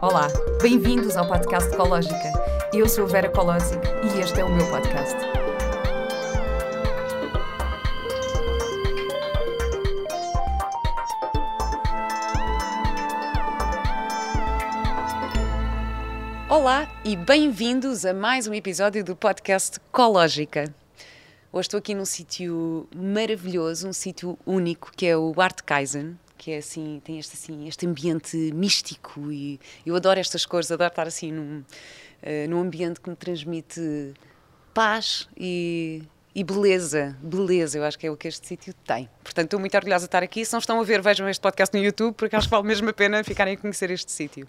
Olá, bem-vindos ao podcast Ecológica. Eu sou a Vera Colosic e este é o meu podcast. Olá e bem-vindos a mais um episódio do podcast Ecológica. Hoje estou aqui num sítio maravilhoso, um sítio único que é o Art Kaizen, que é assim, tem este, assim, este ambiente místico e eu adoro estas cores, adoro estar assim num, uh, num ambiente que me transmite paz e, e beleza, beleza, eu acho que é o que este sítio tem. Portanto, estou muito orgulhosa de estar aqui. Se não estão a ver, vejam este podcast no YouTube, porque acho que vale mesmo a pena ficarem a conhecer este sítio.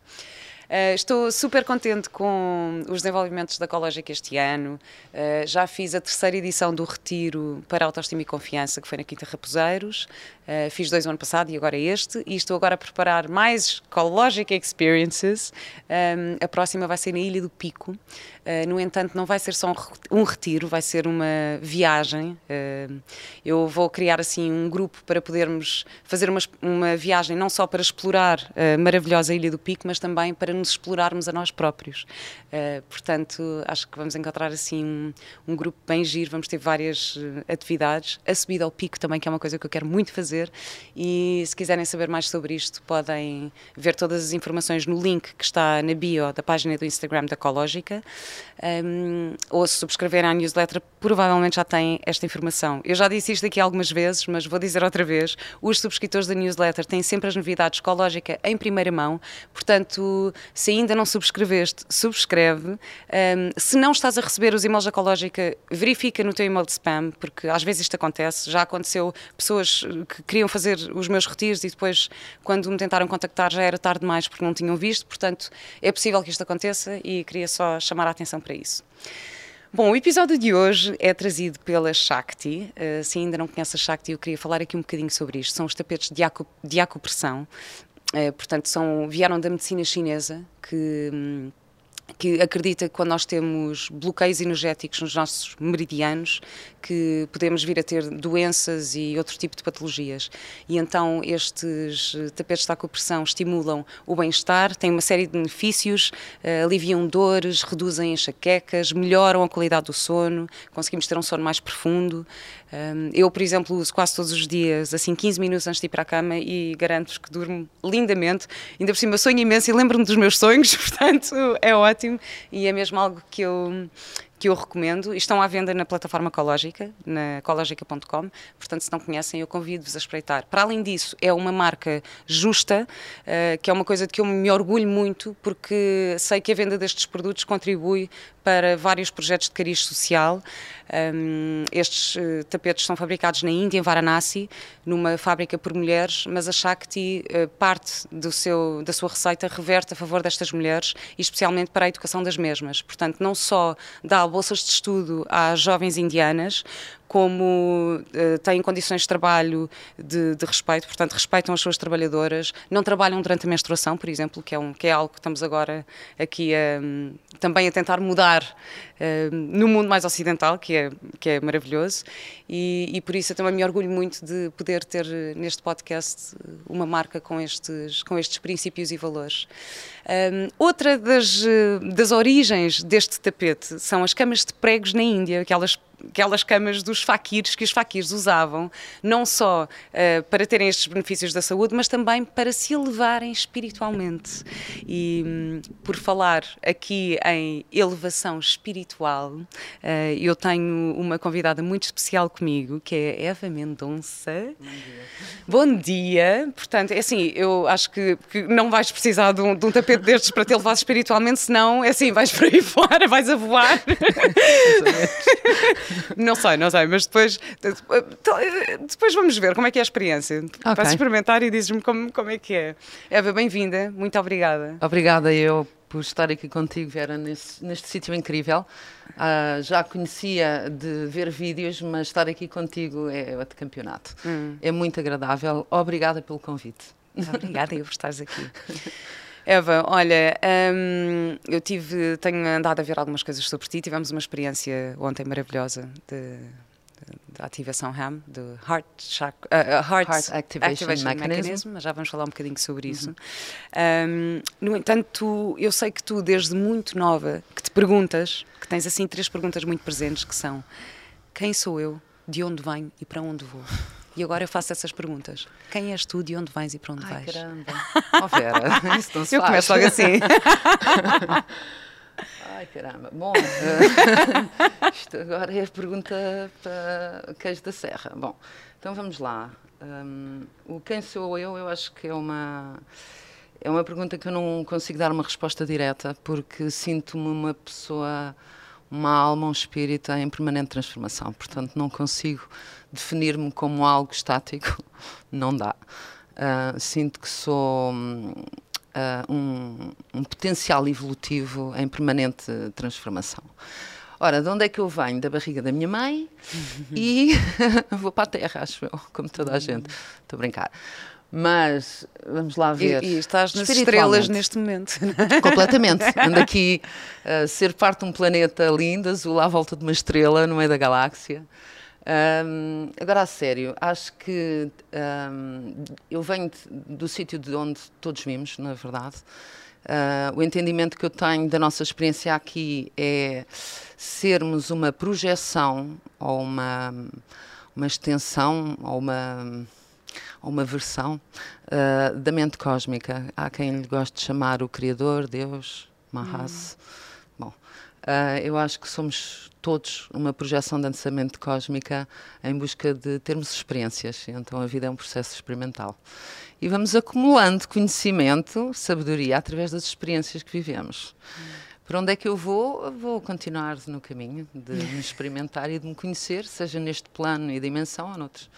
Uh, estou super contente com os desenvolvimentos da Ecológica este ano. Uh, já fiz a terceira edição do Retiro para Autoestima e Confiança, que foi na Quinta Raposeiros. Uh, fiz dois no ano passado e agora este. E estou agora a preparar mais Ecologic Experiences. Um, a próxima vai ser na Ilha do Pico. No entanto, não vai ser só um, retiro, vai ser uma viagem. eu vou criar assim um grupo para podermos fazer uma, uma viagem não só para explorar a maravilhosa Ilha do Pico, mas também para nos explorarmos a nós próprios. Portanto, acho que vamos encontrar assim um, um, grupo bem giro, vamos ter várias atividades. A subida ao pico também, que é uma coisa que eu quero muito fazer. E se quiserem saber mais sobre isto, podem ver todas as informações no link que está na bio da página do Instagram da Ecológica. Um, ou se subscreverem à newsletter, provavelmente já têm esta informação. Eu já disse isto aqui algumas vezes, mas vou dizer outra vez: os subscritores da newsletter têm sempre as novidades Ecológica em primeira mão, portanto, se ainda não subscreveste, subscreve. Um, se não estás a receber os e-mails da Ecológica, verifica no teu e-mail de spam, porque às vezes isto acontece. Já aconteceu pessoas que queriam fazer os meus retiros e depois, quando me tentaram contactar, já era tarde demais porque não tinham visto. Portanto, é possível que isto aconteça e queria só chamar a atenção para isso. Bom, o episódio de hoje é trazido pela Shakti. Uh, se ainda não conhece a Shakti, eu queria falar aqui um bocadinho sobre isto. São os tapetes de, acu de acupressão. Uh, portanto, são, vieram da medicina chinesa, que hum, que acredita que quando nós temos bloqueios energéticos nos nossos meridianos, que podemos vir a ter doenças e outro tipo de patologias. E então estes tapetes de acupressão estimulam o bem-estar, têm uma série de benefícios, uh, aliviam dores, reduzem enxaquecas, melhoram a qualidade do sono, conseguimos ter um sono mais profundo. Eu, por exemplo, uso quase todos os dias, assim 15 minutos antes de ir para a cama e garanto-vos que durmo lindamente. Ainda por cima sonho imenso e lembro-me dos meus sonhos, portanto é ótimo e é mesmo algo que eu que eu recomendo. Estão à venda na plataforma Ecológica, na ecologica.com. Portanto, se não conhecem, eu convido-vos a espreitar. Para além disso, é uma marca justa, uh, que é uma coisa de que eu me orgulho muito, porque sei que a venda destes produtos contribui para vários projetos de cariz social. Um, estes uh, tapetes são fabricados na Índia, em Varanasi, numa fábrica por mulheres, mas a Shakti, uh, parte do seu, da sua receita, reverte a favor destas mulheres e especialmente para a educação das mesmas. Portanto, não só dá bolsas de estudo às jovens indianas, como uh, têm condições de trabalho de, de, respeito, portanto, respeitam as suas trabalhadoras, não trabalham durante a menstruação, por exemplo, que é, um, que é algo que estamos agora aqui a, também a tentar mudar uh, no mundo mais ocidental, que é, que é maravilhoso, e, e, por isso eu também me orgulho muito de poder ter neste podcast uma marca com estes, com estes princípios e valores. Um, outra das, das origens deste tapete são as camas de pregos na Índia, aquelas aquelas camas dos faquires que os faquires usavam, não só uh, para terem estes benefícios da saúde, mas também para se elevarem espiritualmente. E um, por falar aqui em elevação espiritual, uh, eu tenho uma convidada muito especial comigo, que é Eva Mendonça. Bom dia. Bom dia. Portanto, é assim, eu acho que, que não vais precisar de um, de um, tapete destes para te elevar espiritualmente, senão é assim, vais para aí fora, vais a voar. Não sei, não sei, mas depois, depois vamos ver como é que é a experiência. Okay. Vais experimentar e dizes-me como, como é que é. Eva, bem-vinda, muito obrigada. Obrigada eu por estar aqui contigo, Vera, nesse, neste sítio incrível. Uh, já conhecia de ver vídeos, mas estar aqui contigo é outro campeonato. Hum. É muito agradável. Obrigada pelo convite. Obrigada eu por estares aqui. Eva, olha, hum, eu tive, tenho andado a ver algumas coisas sobre ti. Tivemos uma experiência ontem maravilhosa de da ativação RAM, do Heart, chakra, uh, Heart, Heart Activation, Activation Mechanism. Mechanism, mas já vamos falar um bocadinho sobre isso. Um, no entanto, tu- eu sei que tu, desde muito nova, que te perguntas, que tens assim três perguntas muito presentes, que são quem sou eu, de onde venho e para onde vou? E agora eu faço essas perguntas. Quem és tu, de onde vens e para onde Ai, vais? caramba. Oh, Vera, isso não se Eu faz. começo logo assim. Ai, caramba. Bom, eh, isto agora é a pergunta para queijo da serra. Bom, então vamos lá. Hum, o quem sou eu, eu acho que é uma... É uma pergunta que eu não consigo dar uma resposta direta, porque sinto-me uma pessoa, uma alma, um espírito em permanente transformação. Portanto, não consigo definir-me como algo estático. Não dá. Ah, sinto que sou ah, um, um potencial evolutivo em permanente transformação. Ora, de onde é que eu venho? Da barriga da minha mãe e vou para a terra, acho eu, como toda a gente. Estou a brincar. Mas vamos lá ver. E, e estás nas estrelas neste momento. Completamente. Ando aqui a ser parte de um planeta lindo, azul, à volta de uma estrela, no meio da galáxia. Ahm, agora, a sério, acho que ahm, eu venho de- do sítio de onde todos vimos, na verdade. Ah, o entendimento que eu tenho da nossa experiência aqui é sermos uma projeção ou uma, uma extensão ou uma ou uma versão ah, da mente cósmica. Há quem lhe goste de chamar o Criador, Deus, Mahas. Bom, ah, eu acho que somos todos uma projeção dessa mente cósmica em busca de termos experiências. Então a vida é um processo experimental. E vamos acumulando conhecimento, sabedoria, através das experiências que vivemos. Para onde é que eu vou? Vou continuar no caminho de me experimentar e de me conhecer, seja neste plano e dimensão ou noutros.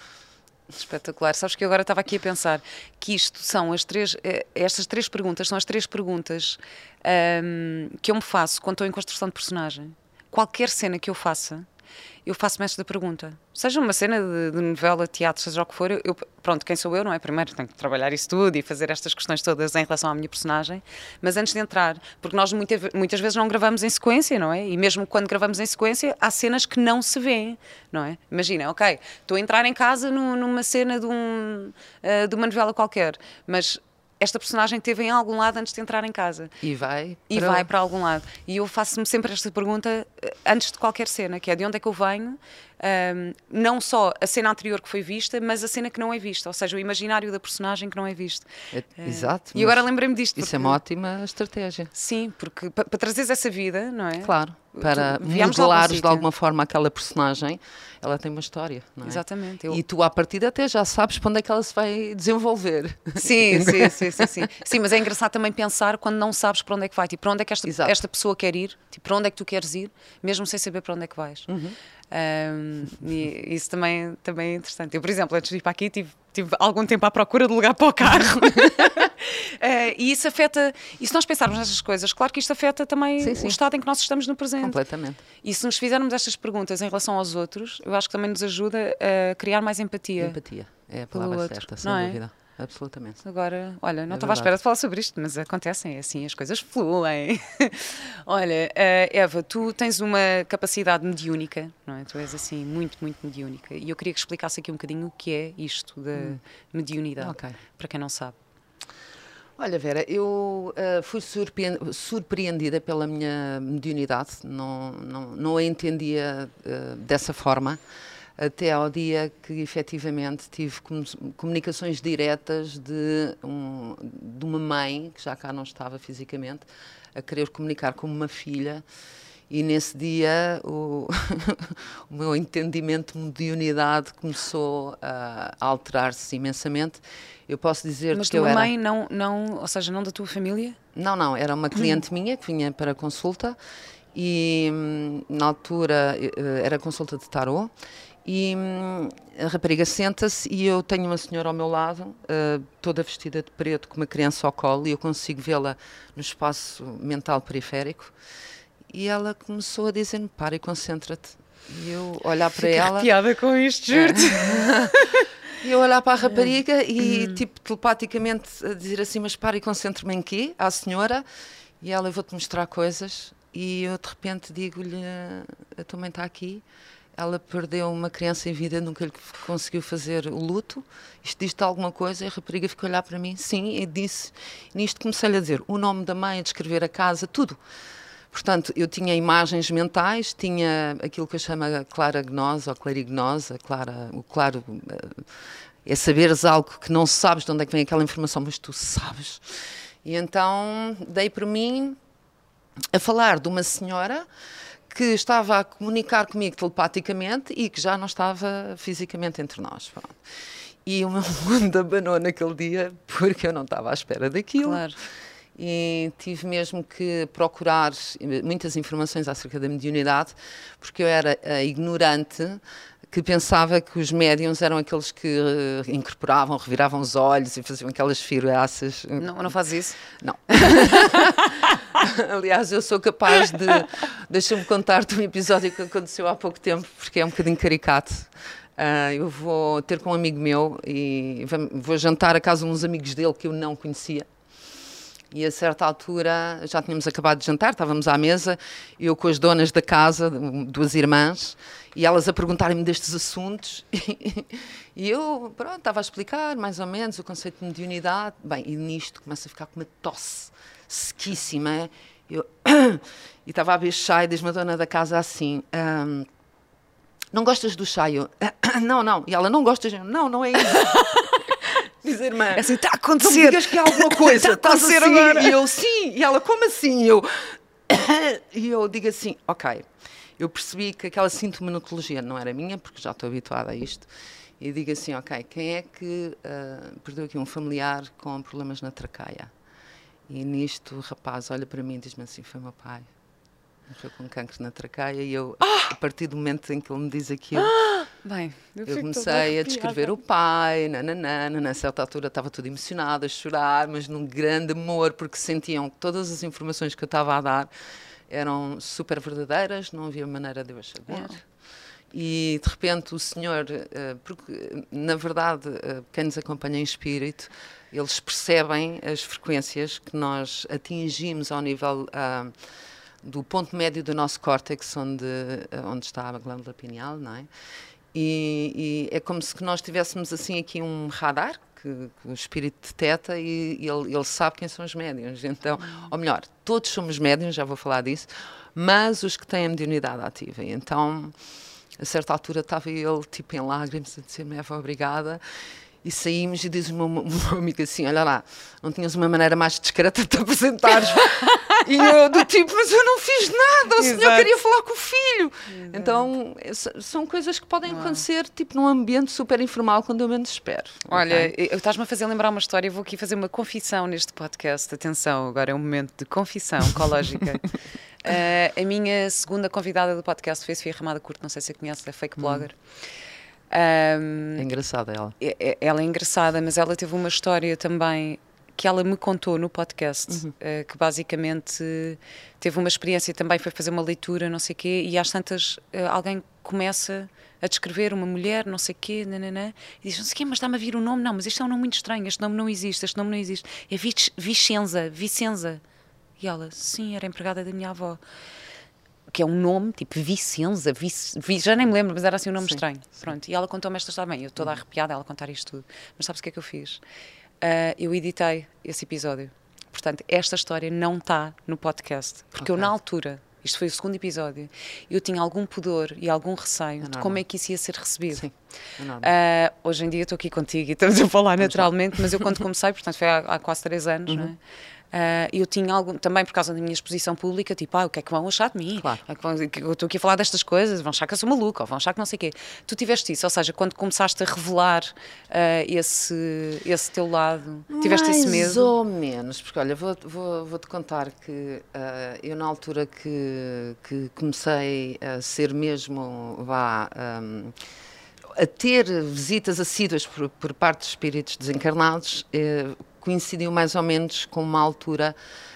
Espetacular. Sabes que eu agora estava aqui a pensar que isto são as três, eh, estas três perguntas são as três perguntas ahm, que eu me faço quando estou em construção de personagem. Qualquer cena que eu faça, eu faço-me esta pergunta. Seja uma cena de, de novela, teatro, seja o que for, eu, pronto, quem sou eu, não é? Primeiro tenho que trabalhar isso tudo e fazer estas questões todas em relação à minha personagem, mas antes de entrar, porque nós muita, muitas vezes não gravamos em sequência, não é? E mesmo quando gravamos em sequência, há cenas que não se vêem, não é? Imagina, ok, estou a entrar em casa nu- numa cena de, um, ah, de uma novela qualquer, mas esta personagem esteve em algum lado antes de entrar em casa E vai. e para- vai para algum lado. E eu faço-me sempre esta pergunta eh, antes de qualquer cena, que é de onde é que eu venho, ahm, não só a cena anterior que foi vista, mas a cena que não é vista, ou seja, o imaginário da personagem que não é visto. É- Exato. E agora lembrei-me disto. Isso é porque- uma ótima estratégia. Sim, porque pa- para trazeres essa vida, não é? Claro. Para modelares de alguma forma aquela personagem, ela tem uma história. Não é? Exatamente. Eu- E tu, à partida, até já sabes para onde é que ela se vai desenvolver. Sim, sim, sim, sim, sim. Sim, mas é engraçado também pensar quando não sabes para onde é que vai, tipo, para onde é que esta, Exato. esta pessoa quer ir, tipo, para onde é que tu queres ir, mesmo sem saber para onde é que vais. Uhum. Um, e isso também, também é interessante. Eu, por exemplo, antes de ir para aqui, tive, tive algum tempo à procura de lugar para o carro. Eh, e isso afeta, e se nós pensarmos nestas coisas, claro que isto afeta também Sim, sim. o estado em que nós estamos no presente. Completamente. E se nos fizermos estas perguntas em relação aos outros, eu acho que também nos ajuda a criar mais empatia. Empatia. É a palavra certa, sem não é? Absolutamente. Agora, olha, não É estava à espera de falar sobre isto, mas acontecem, é assim, as coisas fluem. olha, eh, Eva, tu tens uma capacidade mediúnica, não é? Tu és assim, muito, muito mediúnica. E eu queria que explicasse aqui um bocadinho o que é isto da mediunidade, Ok. para quem não sabe. Olha, Vera, eu ah, fui surpre- surpreendida pela minha mediunidade, não, não, não a entendia ah, dessa forma, até ao dia que efetivamente tive comu- comunicações diretas de, um- de uma mãe, que já cá não estava fisicamente, a querer comunicar com uma filha. E nesse dia o, o meu entendimento de mediunidade começou a alterar-se imensamente. Eu posso dizer Mas que eu era... mãe, não, não, ou seja, não da tua família? Não, não, era uma cliente minha que vinha para consulta e hum, na altura eh, era consulta de tarô e hum, a rapariga senta-se e eu tenho uma senhora ao meu lado, eh, toda vestida de preto, com uma criança ao colo e eu consigo vê-la no espaço mental periférico e ela começou a dizer-me, para e concentra-te. E eu olhar para ela... piada com isto, juro-te. E eu olhar para a rapariga e, tipo, telepaticamente a dizer assim: Mas para e concentre-me em quê? À senhora. E ela, eu vou-te mostrar coisas. E eu, de repente, digo-lhe: A tua mãe está aqui. Ela perdeu uma criança em vida, nunca lhe conseguiu fazer o luto. Isto diz-te alguma coisa? E a rapariga ficou a olhar para mim, sim, e disse. Nisto comecei-lhe a dizer o nome da mãe, a descrever a casa, tudo. Portanto, eu tinha imagens mentais, tinha aquilo que eu chamo a clara gnose ou clarignose, a clara, o claro eh, é saberes algo que não sabes de onde é que vem aquela informação, mas tu sabes. E então dei por mim a falar de uma senhora que estava a comunicar comigo telepaticamente e que já não estava fisicamente entre nós. Pronto. E o meu mundo abanou naquele dia porque eu não estava à espera daquilo. Claro e tive mesmo que procurar muitas informações acerca da mediunidade, porque eu era ignorante que pensava que os médiums eram aqueles que uh, incorporavam, reviravam os olhos e faziam aquelas firaças. Não, não faz isso? Não. Aliás, eu sou capaz de. Deixa-me contar-te um episódio que aconteceu há pouco tempo, porque é um bocadinho caricato. Uh, eu vou ter com um amigo meu e vou jantar a casa de uns amigos dele que eu não conhecia. E a certa altura já tínhamos acabado de jantar, estávamos à mesa, eu com as donas da casa, duas irmãs, e elas a perguntarem-me destes assuntos. e eu, pronto, estava a explicar mais ou menos o conceito de mediunidade. Bem, e nisto começa a ficar com uma tosse sequíssima. Eu, e estava a beber chá e diz-me a dona da casa assim. Um, não gostas do chá? Eu, não, não. E ela, não gostas? Não, não é isso. dizer, irmã. É assim, está a acontecer. Não digas que há alguma coisa. está a acontecer assim? agora. E eu, sim. E ela, como assim? E eu, e eu digo assim, ok. Eu percebi que aquela sintomatologia não era minha, porque já estou habituada a isto. E digo assim, ok, quem é que uh, perdeu aqui um familiar com problemas na traqueia? E nisto o rapaz olha para mim e diz-me assim, foi meu pai. Morreu com cancro na traqueia e eu, ah! a partir do momento em que ele me diz aquilo... Ah! Bem, eu, eu comecei a descrever o pai, nananana, na certa altura estava tudo emocionada, a chorar, mas num grande amor, porque sentiam que todas as informações que eu estava a dar eram super verdadeiras, não havia maneira de eu as saber. E de repente o senhor, eh, porque na verdade eh, quem nos acompanha em espírito, eles percebem as frequências que nós atingimos ao nível uh, do ponto médio do nosso córtex, onde, onde está a glândula pineal, não é? E, e, é como se nós tivéssemos assim aqui um radar que, que o espírito deteta e, ele, ele, sabe quem são os médiums. Então, ou melhor, todos somos médiums, já vou falar disso, mas os que têm a mediunidade ativa. Então, a certa altura estava ele tipo em lágrimas a dizer-me, Eva, obrigada. E saímos e diz o meu, meu amigo assim: Olha lá, não tinhas uma maneira mais discreta de te apresentares. e eu, do tipo, mas eu não fiz nada, o senhor queria falar com o filho. Exato. Então, são coisas que podem Uau. acontecer, tipo, num ambiente super informal, quando eu menos espero. Olha, okay? estás-me a fazer lembrar uma história, eu vou aqui fazer uma confissão neste podcast. Atenção, agora é um momento de confissão ecológica. uh, a minha segunda convidada do podcast foi a Sofia Ramada Curto, não sei se a conhece, é fake hum. blogger. Hum. Um, é engraçada ela. É, é, ela é engraçada, mas ela teve uma história também que ela me contou no podcast, uhum. uh, que basicamente teve uma experiência também, foi fazer uma leitura, não sei o quê, e às tantas uh, alguém começa a descrever uma mulher, não sei o quê, nananã, e diz, não sei o quê, mas está-me a vir o nome, não, mas este é um nome muito estranho, este nome não existe, este nome não existe, é Vicenza, Vicenza. E ela, sim, era empregada da minha avó que é um nome, tipo Vicenza, Vic, já nem me lembro, mas era assim um nome sim, estranho. Sim. Pronto, e ela contou-me esta história bem, eu toda arrepiada ela contar isto tudo. Mas sabes o que é que eu fiz? Uh, eu editei esse episódio. Portanto, esta história não está no podcast. Porque okay. eu, na altura, isto foi o segundo episódio, eu tinha algum pudor e algum receio de como é que isso ia ser recebido. Sim, uh, hoje em dia estou aqui contigo e estamos a falar naturalmente, mas eu quando comecei, portanto foi há, há quase três anos, uhum. não é? Uh, eu tinha algo, também por causa da minha exposição pública, tipo, ah, o que é que vão achar de mim? Claro. É eu estou aqui a falar destas coisas, vão achar que eu sou maluca, ou vão achar que não sei o quê. Tu tiveste isso, ou seja, quando começaste a revelar uh, esse, esse teu lado, tiveste Mais esse medo? Mais ou menos, porque olha, vou-te vou, vou contar que uh, eu na altura que, que comecei a ser mesmo, vá... Um, a ter visitas assíduas por, por parte de espíritos desencarnados, eh, coincidiu mais ou menos com uma altura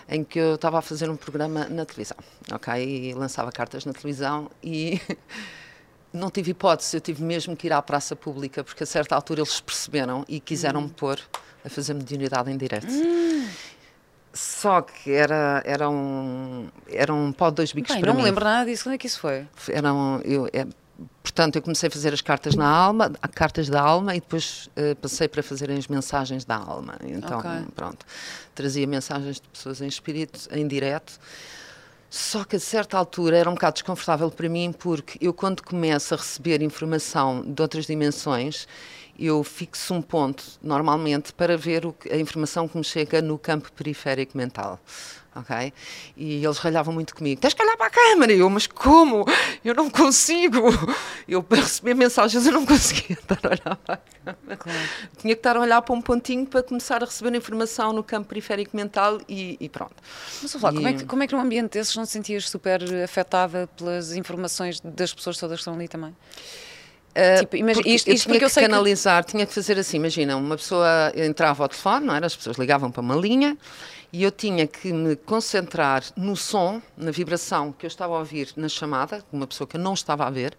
em que eu estava a fazer um programa na televisão, ok? E lançava cartas na televisão e não tive hipótese, eu tive mesmo que ir à praça pública, porque a certa altura eles perceberam e quiseram me hum. pôr a fazer mediunidade em direto. Hum. Só que era, era um, era um pó de dois bicos Bem, para não mim. me lembro nada disso, quando é que isso foi? Era um, eu, é, portanto, eu comecei a fazer as cartas na alma, cartas da alma, e depois uh, passei para fazer as mensagens da alma. Então, okay. pronto, trazia mensagens de pessoas em espírito, em direto. Só que a certa altura era um bocado desconfortável para mim, porque eu, quando começo a receber informação de outras dimensões, eu fixo um ponto, normalmente, para ver o, a informação que me chega no campo periférico mental ok? E eles ralhavam muito comigo, tens que olhar para a câmara, e eu, mas como? Eu não consigo, eu para receber mensagens eu não conseguia estar a olhar para a câmara, claro. tinha que estar a olhar para um pontinho para começar a receber informação no campo periférico mental e, e pronto. Mas falar, e... como, é que, como é que num ambiente desses não te sentias super afetada pelas informações das pessoas todas que estão ali também? Uh, tipo, imagina, isto, isto eu tinha que canalizar, que... tinha que fazer assim, imagina, uma pessoa entrava ao telefone, não era? As pessoas ligavam para uma linha e eu tinha que me concentrar no som, na vibração que eu estava a ouvir na chamada, uma pessoa que eu não estava a ver,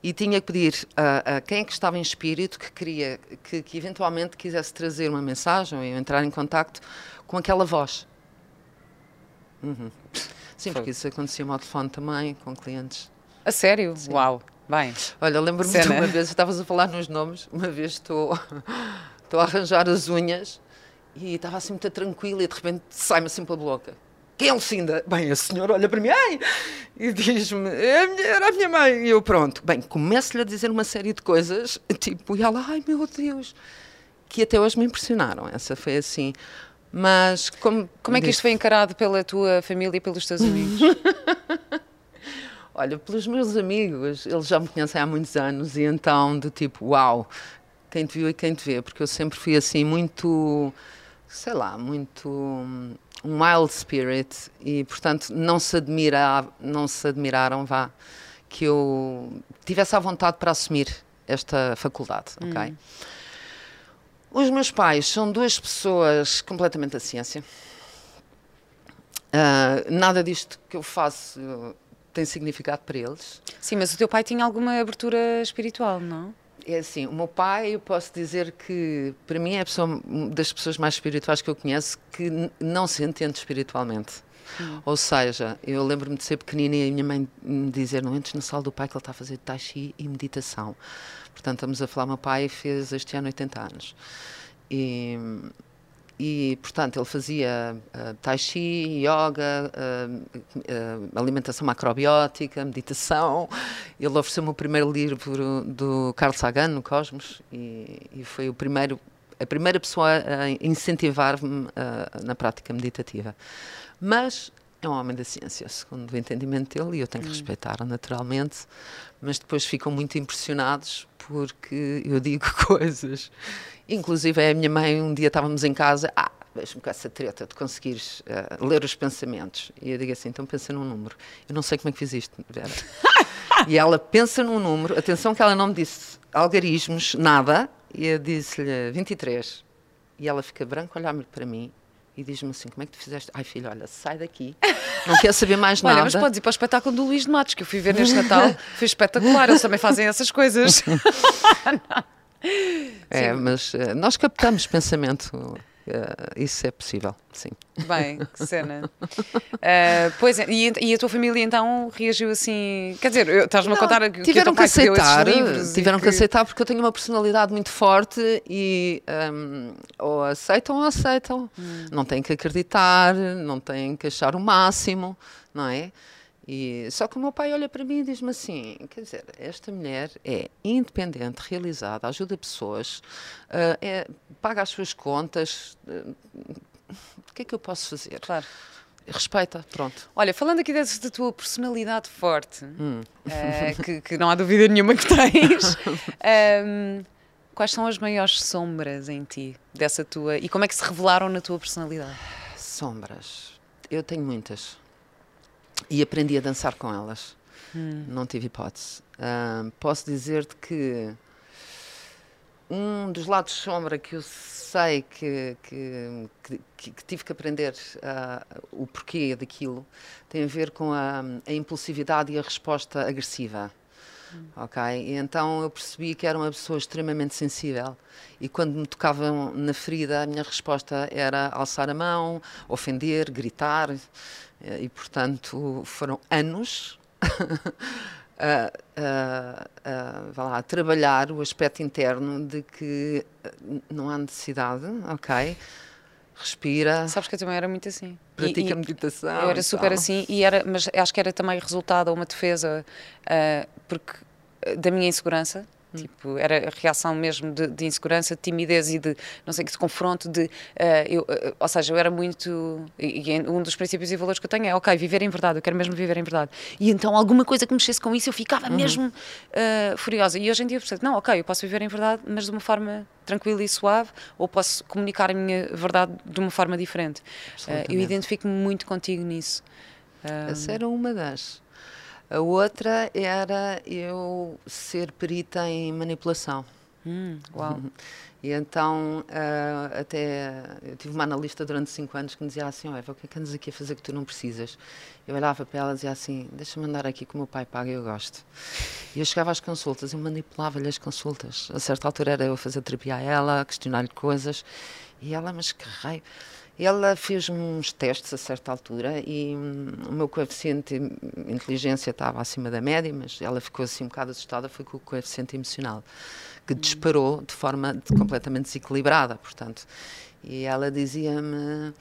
e tinha que pedir a, a quem é que estava em espírito que queria, que, que eventualmente quisesse trazer uma mensagem ou entrar em contacto com aquela voz. Uhum. Sim, porque isso acontecia ao telefone também, com clientes. A sério? Sim. Uau! Bem. Olha, lembro-me de uma vez, estavas a falar nos nomes, uma vez estou, estou a arranjar as unhas e estava assim muito tranquila e de repente sai-me assim pela boca. Quem é Lucinda? Bem, a senhora olha para mim ai, e diz-me, é era a minha mãe. E eu, pronto. Bem, começo-lhe a dizer uma série de coisas, tipo, e ela, ai meu Deus, que até hoje me impressionaram. Essa foi assim. Mas como. Como é que isto foi encarado pela tua família e pelos teus amigos? Olha, pelos meus amigos, eles já me conhecem há muitos anos e então, do tipo, uau, quem te viu e quem te vê, porque eu sempre fui assim muito, sei lá, muito um wild spirit e, portanto, não se, admira, não se admiraram, vá, que eu tivesse a vontade para assumir esta faculdade, hum. ok? Os meus pais são duas pessoas completamente da ciência. Uh, nada disto que eu faço tem significado para eles. Sim, mas o teu pai tinha alguma abertura espiritual, não? É assim, o meu pai, eu posso dizer que para mim é a pessoa das pessoas mais espirituais que eu conheço que não se entende espiritualmente. Hum. Ou seja, eu lembro-me de ser pequenina e a minha mãe me dizer: não entres na sala do pai que ele está a fazer tai chi e meditação. Portanto, estamos a falar, meu pai fez este ano 80 anos. E e, portanto, ele fazia uh, tai chi, yoga, uh, uh, alimentação macrobiótica, meditação. Ele ofereceu-me o primeiro livro do Carl Sagan, no Cosmos, e, e foi o primeiro, a primeira pessoa a incentivar-me na prática meditativa. Mas é um homem da ciência, segundo o entendimento dele, e eu tenho que hum. respeitar naturalmente, mas depois ficam muito impressionados porque eu digo coisas Inclusive, a minha mãe, um dia estávamos em casa, ah, deixa-me com essa treta de conseguires uh, ler os pensamentos. E eu digo assim, então pensa num número. Eu não sei como é que fiz isto, Vera. e ela pensa num número, atenção que ela não me disse algarismos, nada, e eu disse-lhe 23. E ela fica branca, olhar-me para mim e diz-me assim: Como é que tu fizeste? Ai, filho, olha, sai daqui, não quero saber mais nada. Olha, mas podes ir para o espetáculo do Luís de Matos, que eu fui ver neste Natal, foi espetacular, eles também fazem essas coisas. É, mas uh, nós captamos pensamento. Uh, isso é possível, sim. Bem, que cena. Uh, pois é, e, e, a tua família então reagiu assim? Quer dizer, estás-me a contar que tiveram que, que aceitar, tiveram que... que... aceitar porque eu tenho uma personalidade muito forte e um, ou aceitam ou aceitam. Hum. Não têm que acreditar, não têm que achar o máximo, não é? E, só que o meu pai olha para mim e diz-me assim: quer dizer, esta mulher é independente, realizada, ajuda pessoas, uh, é, paga as suas contas. Uh, o que é que eu posso fazer? Claro. Respeita, pronto. Olha, falando aqui dessa da tua personalidade forte, hum. uh, que, que, não há dúvida nenhuma que tens, um, quais são as maiores sombras em ti dessa tua e como é que se revelaram na tua personalidade? Sombras. Eu tenho muitas e aprendi a dançar com elas. Hum. Não tive hipótese. Uh, posso dizer-te que um dos lados sombra que eu sei que, que, que, que tive que aprender uh, o porquê daquilo tem a ver com a, a impulsividade e a resposta agressiva. Ok? E então eu percebi que era uma pessoa extremamente sensível e quando me tocavam na ferida, a minha resposta era alçar a mão, ofender, gritar. Eh, e, portanto, foram anos a, a, a, a, trabalhar o aspecto interno de que não há necessidade, ok? Respira. Sabes que eu também era muito assim. Pratica e, meditação. Eu era super tal. assim, e era, mas acho que era também resultado a uma defesa, uh, porque da minha insegurança, Hum. Tipo, era a reação mesmo de, de, insegurança, de timidez e de, não sei, de confronto, de, uh, eu, uh, ou seja, eu era muito, e, e, um dos princípios e valores que eu tenho é, ok, viver em verdade, eu quero mesmo viver em verdade. E então alguma coisa que mexesse com isso, eu ficava uhum. mesmo uh, furiosa. E hoje em dia eu percebo, não, ok, eu posso viver em verdade, mas de uma forma tranquila e suave, ou posso comunicar a minha verdade de uma forma diferente. eu identifico-me muito contigo nisso. Essa era uma das. A outra era eu ser perita em manipulação. Hum, uau. E então, uh, até eu tive uma analista durante cinco anos que me dizia assim: Eva, o que é que andas aqui a fazer que tu não precisas? Eu olhava para ela e dizia assim: Deixa-me andar aqui que o meu pai paga e eu gosto. E eu chegava às consultas, eu manipulava-lhe as consultas. A certa altura era eu fazer terapia a ela, questionar-lhe coisas. E ela, mas que raio. Ela fez-me uns testes a certa altura e hum, o meu coeficiente de inteligência estava acima da média, mas ela ficou assim um bocado assustada, foi com o coeficiente emocional, que disparou de forma completamente desequilibrada, portanto. E ela dizia-me,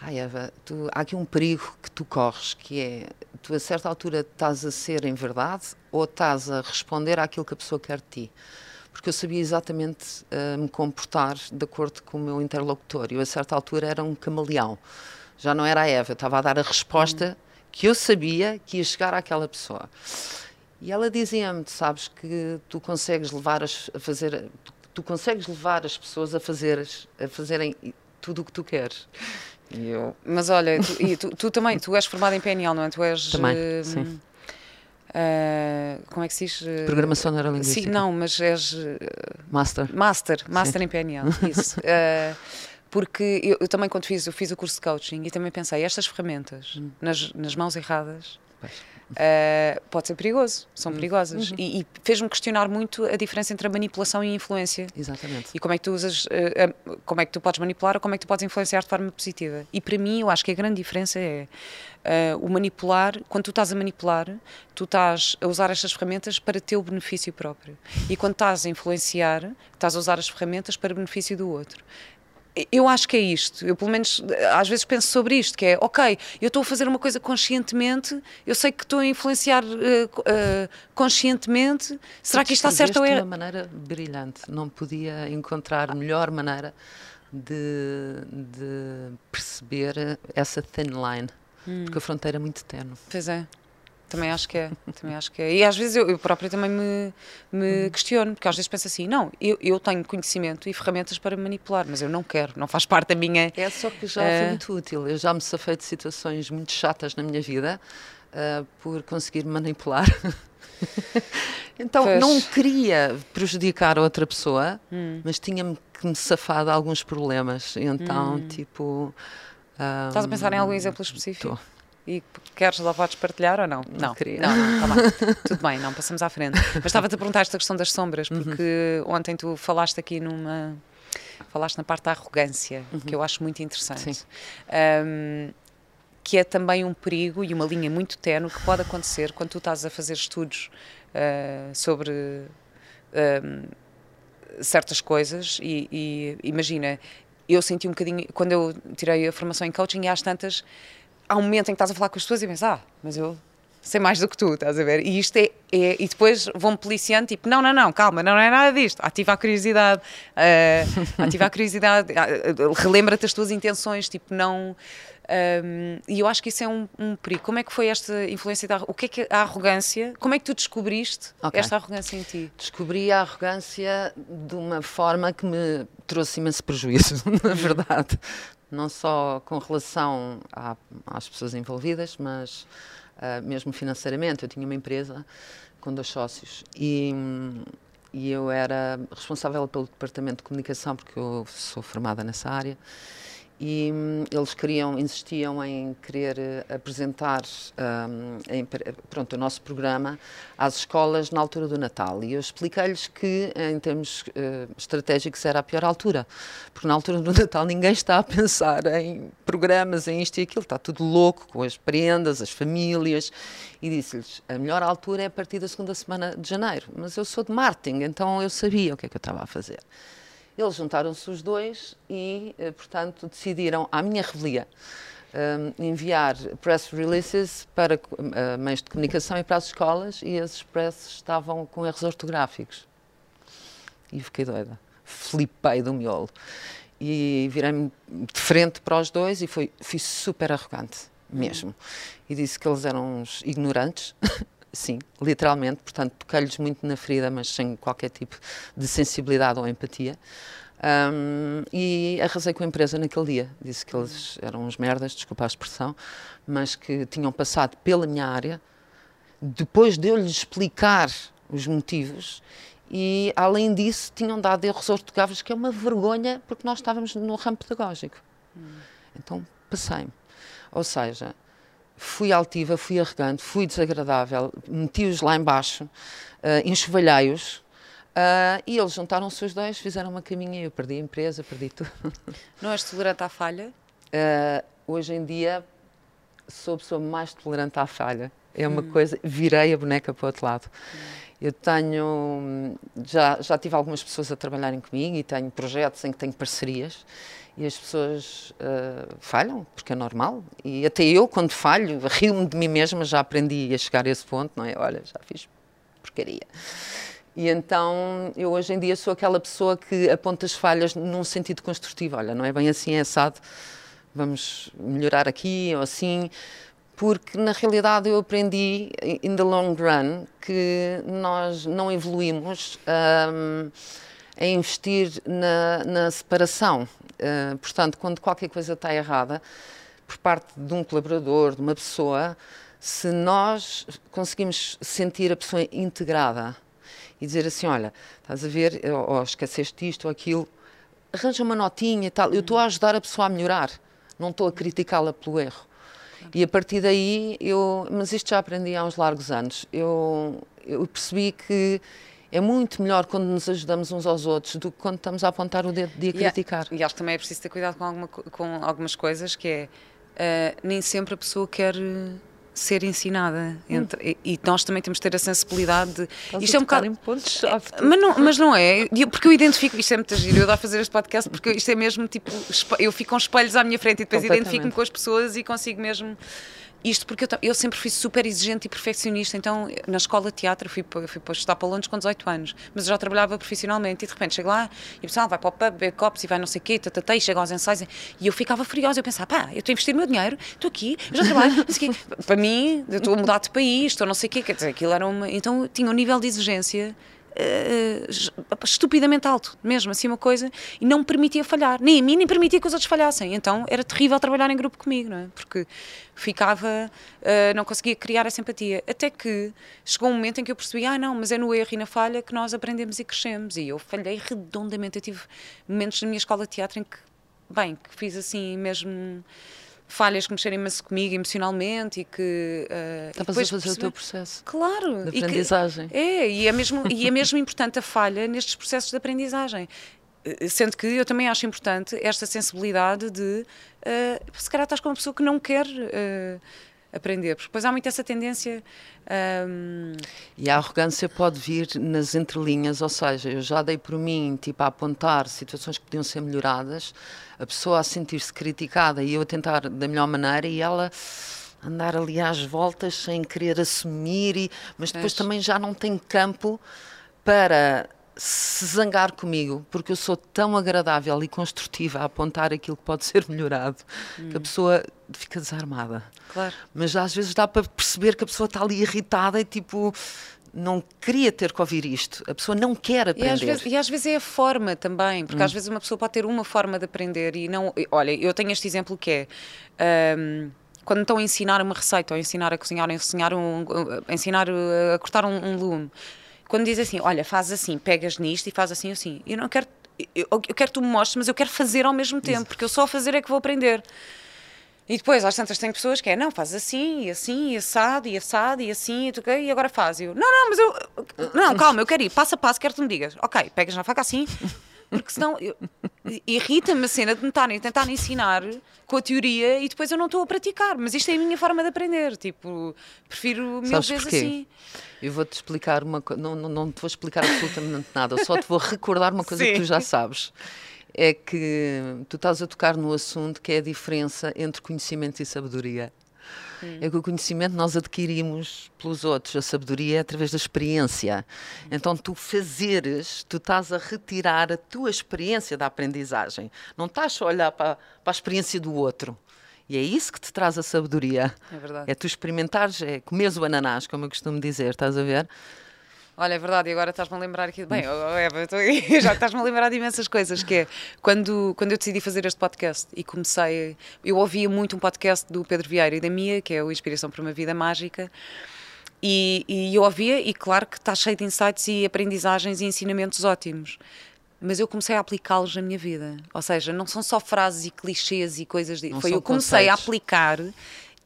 ai Eva, tu, há aqui um perigo que tu corres, que é, tu a certa altura estás a ser em verdade ou estás a responder àquilo que a pessoa quer de ti porque eu sabia exatamente uh, me comportar de acordo com o meu interlocutor. Eu, a certa altura, era um camaleão. Já não era a Eva, eu estava a dar a resposta hum. que eu sabia que ia chegar àquela pessoa. E ela dizia-me: Sabes que tu consegues levar as, a fazer. Tu, tu consegues levar as pessoas a, fazer, a fazerem tudo o que tu queres. Eu... Mas olha, tu, e tu, tu, também, tu és formada em PNL, não é? Tu és. Também, uh, sim. Uh, como é que se diz? Uh, Programação neurolinguística. Sim, não, mas és. Uh, master. Master, Master Sim. em PNL, isso. porque eu, eu, também, quando fiz, eu fiz o curso de coaching e também pensei, estas ferramentas hum. nas, nas mãos erradas. Pois uh, pode ser perigoso, são uhum. perigosas. Uhum. E, e fez-me questionar muito a diferença entre a manipulação e a influência. Exatamente. E como é que tu usas, uh, uh, como é que tu podes manipular ou como é que tu podes influenciar de forma positiva. E para mim, eu acho que a grande diferença é o manipular, quando tu estás a manipular, tu estás a usar estas ferramentas para teu benefício próprio. E quando estás a influenciar, estás a usar as ferramentas para benefício do outro eu acho que é isto. Eu, pelo menos, às vezes penso sobre isto: que é, ok, eu estou a fazer uma coisa conscientemente, eu sei que estou a influenciar uh, uh, conscientemente. Será que isto está certo ou é? de uma maneira brilhante. Não podia encontrar melhor maneira de, de perceber essa thin line. Hum. Porque a fronteira é muito tenue. Pois é. Também acho que é, também acho que é. E às vezes eu, eu própria também me, me uhum. questiono, porque às vezes penso assim, não, eu, eu tenho conhecimento e ferramentas para manipular, mas eu não quero, não faz parte da minha... É só que já uh... foi eh, muito útil, eu já me safei de situações muito chatas na minha vida uh, por conseguir manipular. então, pois. não queria prejudicar outra pessoa, hum. mas tinha-me que me safar de alguns problemas, então, hum. tipo... Um, Estás a pensar em algum exemplo específico? Estou. E queres lá podes partilhar ou não? Não, não queria. Não, não, tá bem. Tudo bem, não, passamos à frente. Mas estava-te a perguntar esta questão das sombras, uhum. porque uhum. ontem tu falaste aqui numa. Falaste na parte da arrogância, uhum. que eu acho muito interessante. Um, que é também um perigo e uma linha muito tenue que pode acontecer quando tu estás a fazer estudos uh, sobre uh, certas coisas e, e, imagina, eu senti um bocadinho, quando eu tirei a formação em coaching e às tantas há um momento em que estás a falar com as pessoas e pensas, ah, mas eu sei mais do que tu, estás a ver? E isto é, é e depois vão policiando, tipo, não, não, não, calma, não é nada disto, ativa a curiosidade, uh, ativa a curiosidade, uh, relembra-te as tuas intenções, tipo, não... Um, e eu acho que isso é um, um, perigo. Como é que foi esta influência da o que é que a arrogância? Como é que tu descobriste okay. esta arrogância em ti? Descobri a arrogância de uma forma que me trouxe imenso prejuízo, na verdade não só com relação à, às pessoas envolvidas, mas uh, mesmo financeiramente. Eu tinha uma empresa com dois sócios e, e eu era responsável pelo departamento de comunicação, porque eu sou formada nessa área. E hum, eles queriam, insistiam em querer uh, apresentar em, pronto, o nosso programa às escolas na altura do Natal. E eu expliquei-lhes que, em termos uh, estratégicos, era a pior altura, porque na altura do Natal ninguém está a pensar em programas, em isto e aquilo, está tudo louco com as prendas, as famílias. E disse-lhes: a melhor altura é a partir da segunda semana de janeiro. Mas eu sou de marketing, então eu sabia o que é que eu estava a fazer. Eles juntaram-se os dois e, eh, portanto, decidiram, à minha revelia, eh, enviar press releases para uh, meios de comunicação e para as escolas e esses press estavam com erros ortográficos. E fiquei doida. Flipei do miolo. E virei-me de frente para os dois e fui, fui super arrogante, mesmo. E disse que eles eram uns ignorantes sim, literalmente, portanto, toquei-lhes muito na ferida, mas sem qualquer tipo de sensibilidade ou empatia. Um, e arrasei com a empresa naquele dia. Disse que eles eram uns merdas, desculpa a expressão, mas que tinham passado pela minha área. Depois de eu lhes explicar os motivos, e além disso, tinham dado erros ortográficos, que é uma vergonha, porque nós estávamos no ramo pedagógico. Hum. Então, passei-me. Ou seja, fui altiva, fui arrogante, fui desagradável, meti-os lá embaixo, uh, enxovalhei-os uh, e eles juntaram-se os dois, fizeram uma caminha e eu perdi a empresa, perdi tudo. Não és tolerante à falha? Uh, hoje em dia sou a pessoa mais tolerante à falha. É uma hum. coisa, virei a boneca para o outro lado. Hum. Eu tenho, já, já tive algumas pessoas a trabalharem comigo e tenho projetos em que tenho parcerias e as pessoas uh, falham, porque é normal. E até eu, quando falho, rio-me de mim mesma, já aprendi a chegar a esse ponto, não é? Olha, já fiz porcaria. E então eu hoje em dia sou aquela pessoa que aponta as falhas num sentido construtivo. Olha, não é bem assim, é assado, vamos melhorar aqui ou assim. Porque na realidade eu aprendi, in the long run, que nós não evoluímos. Um, a investir na, na separação. Uh, portanto, quando qualquer coisa está errada, por parte de um colaborador, de uma pessoa, se nós conseguimos sentir a pessoa integrada e dizer assim: olha, estás a ver, ou, esqueceste isto ou aquilo, arranja uma notinha e tal, eu estou a ajudar a pessoa a melhorar, não estou a criticá-la pelo erro. E a partir daí, eu, mas isto já aprendi há uns largos anos, eu, eu percebi que é muito melhor quando nos ajudamos uns aos outros do que quando estamos a apontar o dedo e a criticar. E, e acho que também é preciso ter cuidado com, alguma, com algumas coisas, que é uh, nem sempre a pessoa quer ser ensinada. Entre, hum. e, e, nós também temos de ter a sensibilidade de. Estás isto é um bocado. Em pontos é, mas, não, mas não é. Porque eu identifico. Isto é muito giro. Eu dou a fazer este podcast porque isto é mesmo tipo. Eu fico com espelhos à minha frente e depois identifico-me com as pessoas e consigo mesmo isto porque eu, eu, sempre fui super exigente e perfeccionista, então na escola de teatro fui, fui para estudar para Londres com 18 anos, mas eu já trabalhava profissionalmente e de repente chego lá e o pessoal vai para o pub, beber copos e vai não sei o quê, tatatá, e chega aos ensaios e eu ficava furiosa, eu pensava, pá, eu estou a investir o meu dinheiro, estou aqui, já trabalho, não para mim, estou a mudar de país, estou não sei o quê, quer dizer, aquilo era uma... Então tinha um nível de exigência uh, estupidamente alto, mesmo assim uma coisa, e não me permitia falhar, nem a mim, nem permitia que os outros falhassem. Então era terrível trabalhar em grupo comigo, não é? Porque ficava, uh, não conseguia criar essa empatia. Até que chegou um momento em que eu percebi, ah, não, mas é no erro e na falha que nós aprendemos e crescemos. E eu falhei redondamente. Eu tive momentos na minha escola de teatro em que, bem, que fiz assim mesmo falhas que mexerem imenso comigo emocionalmente e que. Uh, Estavas a fazer perceber... o teu processo. Claro. De aprendizagem. Que, é, e é, mesmo, e é mesmo importante a falha nestes processos de aprendizagem. Eh, sendo que eu também acho importante esta sensibilidade de. Uh, se calhar estás com uma pessoa que não quer. Uh, aprender, porque depois há muito essa tendência. Um... E a arrogância pode vir nas entrelinhas, ou seja, eu já dei por mim, tipo, a apontar situações que podiam ser melhoradas, a pessoa a sentir-se criticada e eu a tentar da melhor maneira e ela andar ali às voltas sem querer assumir, e, mas depois é. também já não tem campo para se zangar comigo, porque eu sou tão agradável e construtiva a apontar aquilo que pode ser melhorado, hum. que a hum. pessoa fica desarmada. Claro. Mas às vezes dá para perceber que a pessoa está ali irritada e tipo não queria ter que ouvir isto, a pessoa não quer aprender. E às vezes, e às vezes é a forma também, porque hum. às vezes uma pessoa pode ter uma forma de aprender e não. Olha, eu tenho este exemplo que é. Um, quando estão a ensinar uma receita, ou a ensinar a cozinhar, ou a ensinar, um, a, ensinar a cortar um, um lume, quando diz assim, olha, faz assim, pegas nisto e faz assim assim, eu não quero eu, eu quero que tu me mostres, mas eu quero fazer ao mesmo tempo, porque eu só a fazer é que vou aprender. E depois, às tantas, tem pessoas que é, não, faz assim, e assim, e assado, e assado, e assim, e, tu, e agora faz. E eu, não, não, mas eu. Não, calma, eu quero ir passo a passo, quero que tu me digas. Ok, pegas na faca assim, porque senão irrita-me a cena de me estarem, tentar ensinar com a teoria e depois eu não estou a praticar. Mas isto é a minha forma de aprender. Tipo, prefiro mil Sabes vezes porquê? assim. Eu vou-te explicar uma coisa, não, não, não te vou explicar absolutamente nada, eu só te vou recordar uma coisa que Sim. tu já sabes. É que tu estás a tocar no assunto que é a diferença entre conhecimento e sabedoria. É que o conhecimento nós adquirimos pelos outros, a sabedoria é através da experiência. Então, tu fazeres, tu estás a retirar a tua experiência da aprendizagem. Não estás só a olhar para, para a experiência do outro. E é isso que te traz a sabedoria. É verdade. É tu experimentares, é comeres o ananás, como eu costumo dizer, estás a ver? Olha, é verdade, e agora estás-me a lembrar aqui. Bem, oh, Eva, eu estou aí, já estás-me a lembrar de imensas coisas. Que é quando, quando eu decidi fazer este podcast e comecei. Eu ouvia muito um podcast do Pedro Vieira e da Mia, que é o Inspiração para uma Vida Mágica. E, e eu ouvia, e claro que está cheio de insights e aprendizagens e ensinamentos ótimos. Mas eu comecei a aplicá-los na minha vida. Ou seja, não são só frases e clichês e coisas. De... Foi eu comecei a conceitos. aplicar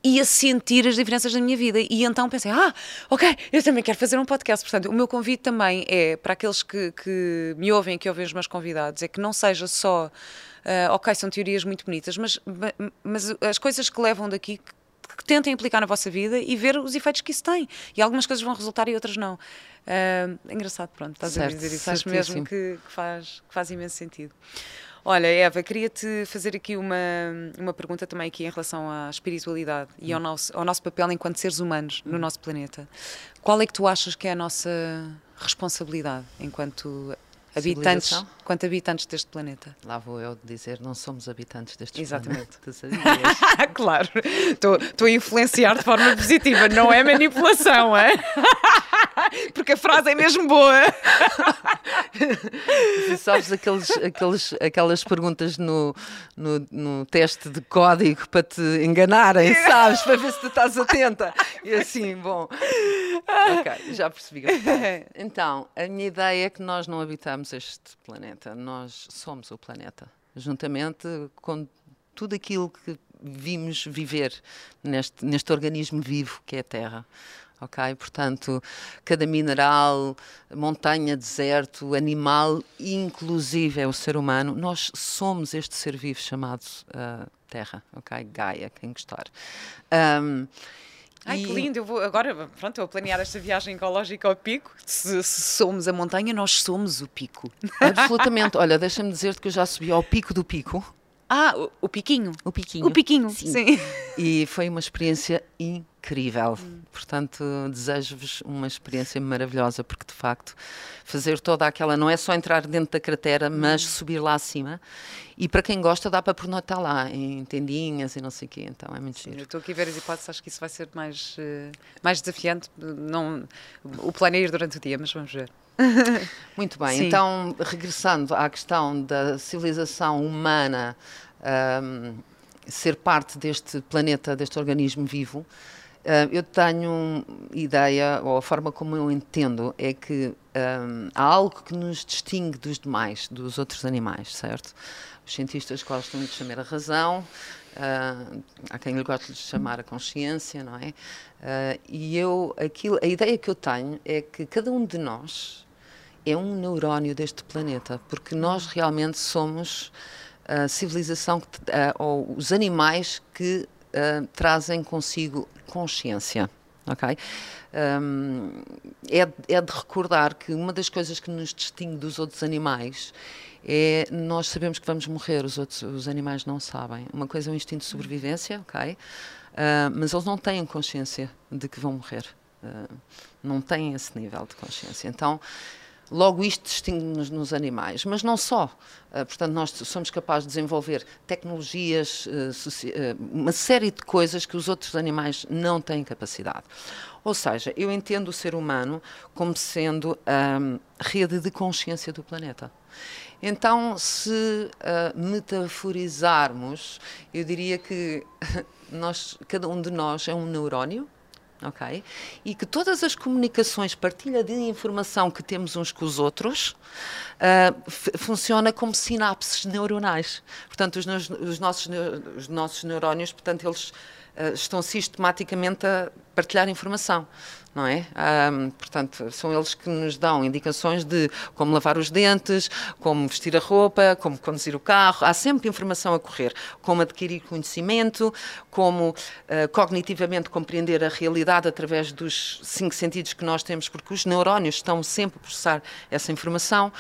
e a sentir as diferenças na minha vida. E então pensei, ah, ok, eu também quero fazer um podcast. Portanto, o meu convite também é para aqueles que, que me ouvem, que ouvem os meus convidados, é que não seja só, ah, ok, são teorias muito bonitas, mas, ma- mas as coisas que levam daqui. que- que tentem aplicar na vossa vida e ver os efeitos que isso tem. E algumas coisas vão resultar e outras não. É engraçado, pronto, estás a Certo, dizer isso. Acho mesmo que, que faz, que faz imenso sentido. Olha, Eva, queria-te fazer aqui uma, uma pergunta também aqui em relação à espiritualidade e ao Hum. nosso, ao nosso papel enquanto seres humanos no nosso planeta. Qual é que tu achas que é a nossa responsabilidade enquanto habitantes, enquanto habitantes deste planeta? Lá vou eu dizer, não somos habitantes deste Exatamente. planeta. Claro, estou a influenciar de forma positiva, não é manipulação, é? Porque a frase é mesmo boa. E sabes aqueles, aqueles, aquelas perguntas no, no, no teste de código para te enganarem, sabes? Para ver se tu estás atenta. E assim, bom. Ok, já percebi. Então, a minha ideia é que nós não habitamos este planeta, nós somos o planeta, juntamente com tudo aquilo que vimos viver neste, neste organismo vivo que é a Terra. Ok? Portanto, cada mineral, montanha, deserto, animal, inclusive é o ser humano, nós somos este ser vivo chamado ah, Terra, ok? Gaia, quem gostar. Ahm, Ai, e- que lindo, eu vou agora, pronto, estou a planear esta viagem ecológica ao pico. Se, se somos a montanha, nós somos o pico. Absolutamente. Olha, deixa-me dizer-te que eu já subi ao pico do pico. Ah, o, o piquinho. O piquinho. O piquinho, sim. E foi uma experiência incrível. Hum. Portanto, desejo-vos uma experiência maravilhosa, porque de facto, fazer toda aquela. Não é só entrar dentro da cratera, mas subir lá acima. E para quem gosta, dá para pernoitar lá, em tendinhas e não sei o quê. Então é muito Eu giro. estou aqui a ver as hipóteses, acho que isso vai ser mais, eh, mais desafiante. Não, o plano é ir durante o dia, mas vamos ver. Muito bem, Sim. então, regressando à questão da civilização humana ahm, ser parte deste planeta, deste organismo vivo, ah, eu tenho ideia, ou a forma como eu entendo, é que ahm, há algo que nos distingue dos demais, dos outros animais, certo? Os cientistas gostam de chamar a razão, ah, há quem lhe goste de chamar a consciência, não é? Ah, e eu, aquilo, a ideia que eu tenho é que cada um de nós é um neurónio deste planeta, porque nós realmente somos a civilização, que, ah, ou os animais que trazem consigo consciência. Ok? Hum, é, é de recordar que uma das coisas que nos distingue dos outros animais é nós sabemos que vamos morrer, os outros os animais não sabem. Uma coisa é o instinto de sobrevivência, ok? Ah, mas eles não têm consciência de que vão morrer. Ah, não têm esse nível de consciência. Então, Logo, isto distingue-nos nos animais, mas não só. Ah, portanto, nós somos capazes de desenvolver tecnologias, soci- ah, uma série de coisas que os outros animais não têm capacidade. Ou seja, eu entendo o ser humano como sendo a rede de consciência do planeta. Então, se ah, metaforizarmos, eu diria que nós, cada um de nós é um neurónio ok? E que todas as comunicações, partilha de informação que temos uns com os outros, uh, funciona como sinapses neuronais. Portanto, os, os, nossos, os nossos neurónios, portanto, eles estão sistematicamente a partilhar informação não é? Um, portanto, são eles que nos dão indicações de como lavar os dentes, como vestir a roupa, como conduzir o carro. Há sempre informação a correr. Como adquirir conhecimento, como uh, cognitivamente compreender a realidade através dos cinco sentidos que nós temos, porque os neurónios estão sempre a processar essa informação.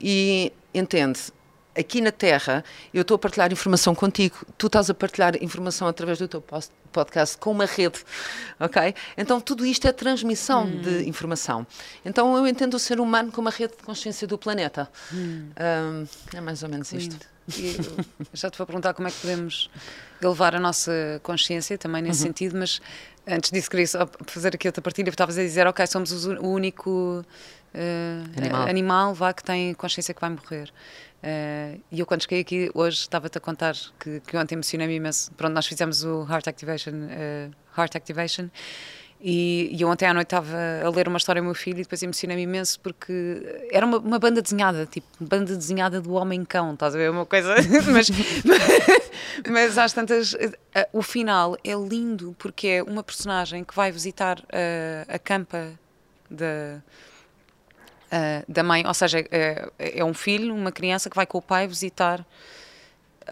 E entende, aqui na Terra, eu estou a partilhar informação contigo, tu estás a partilhar informação através do teu podcast com uma rede, ok? Então tudo isto é transmissão hum. de informação. Então eu entendo o ser humano como uma rede de consciência do planeta. Hum. Um, é mais ou menos isto. E já te vou perguntar como é que podemos elevar a nossa consciência também nesse uhum. sentido, mas antes disso queria só fazer aqui outra partilha, estavas a dizer, ok, somos o único uh, animal. animal vá, que tem consciência que vai morrer. Uh, e eu quando cheguei aqui hoje estava-te a contar que, que ontem emocionei-me imenso. Pronto, nós fizemos o Heart Activation, uh, Heart Activation e, e ontem à noite estava a ler uma história ao meu filho e depois emocionei-me imenso porque era uma, uma, banda desenhada, tipo, banda desenhada do Homem-Cão, estás a ver? Uma coisa. mas, mas às tantas. Uh, o final é lindo porque é uma personagem que vai visitar a campa da uh, da mãe, ou seja, é, é um filho, uma criança que vai com o pai visitar.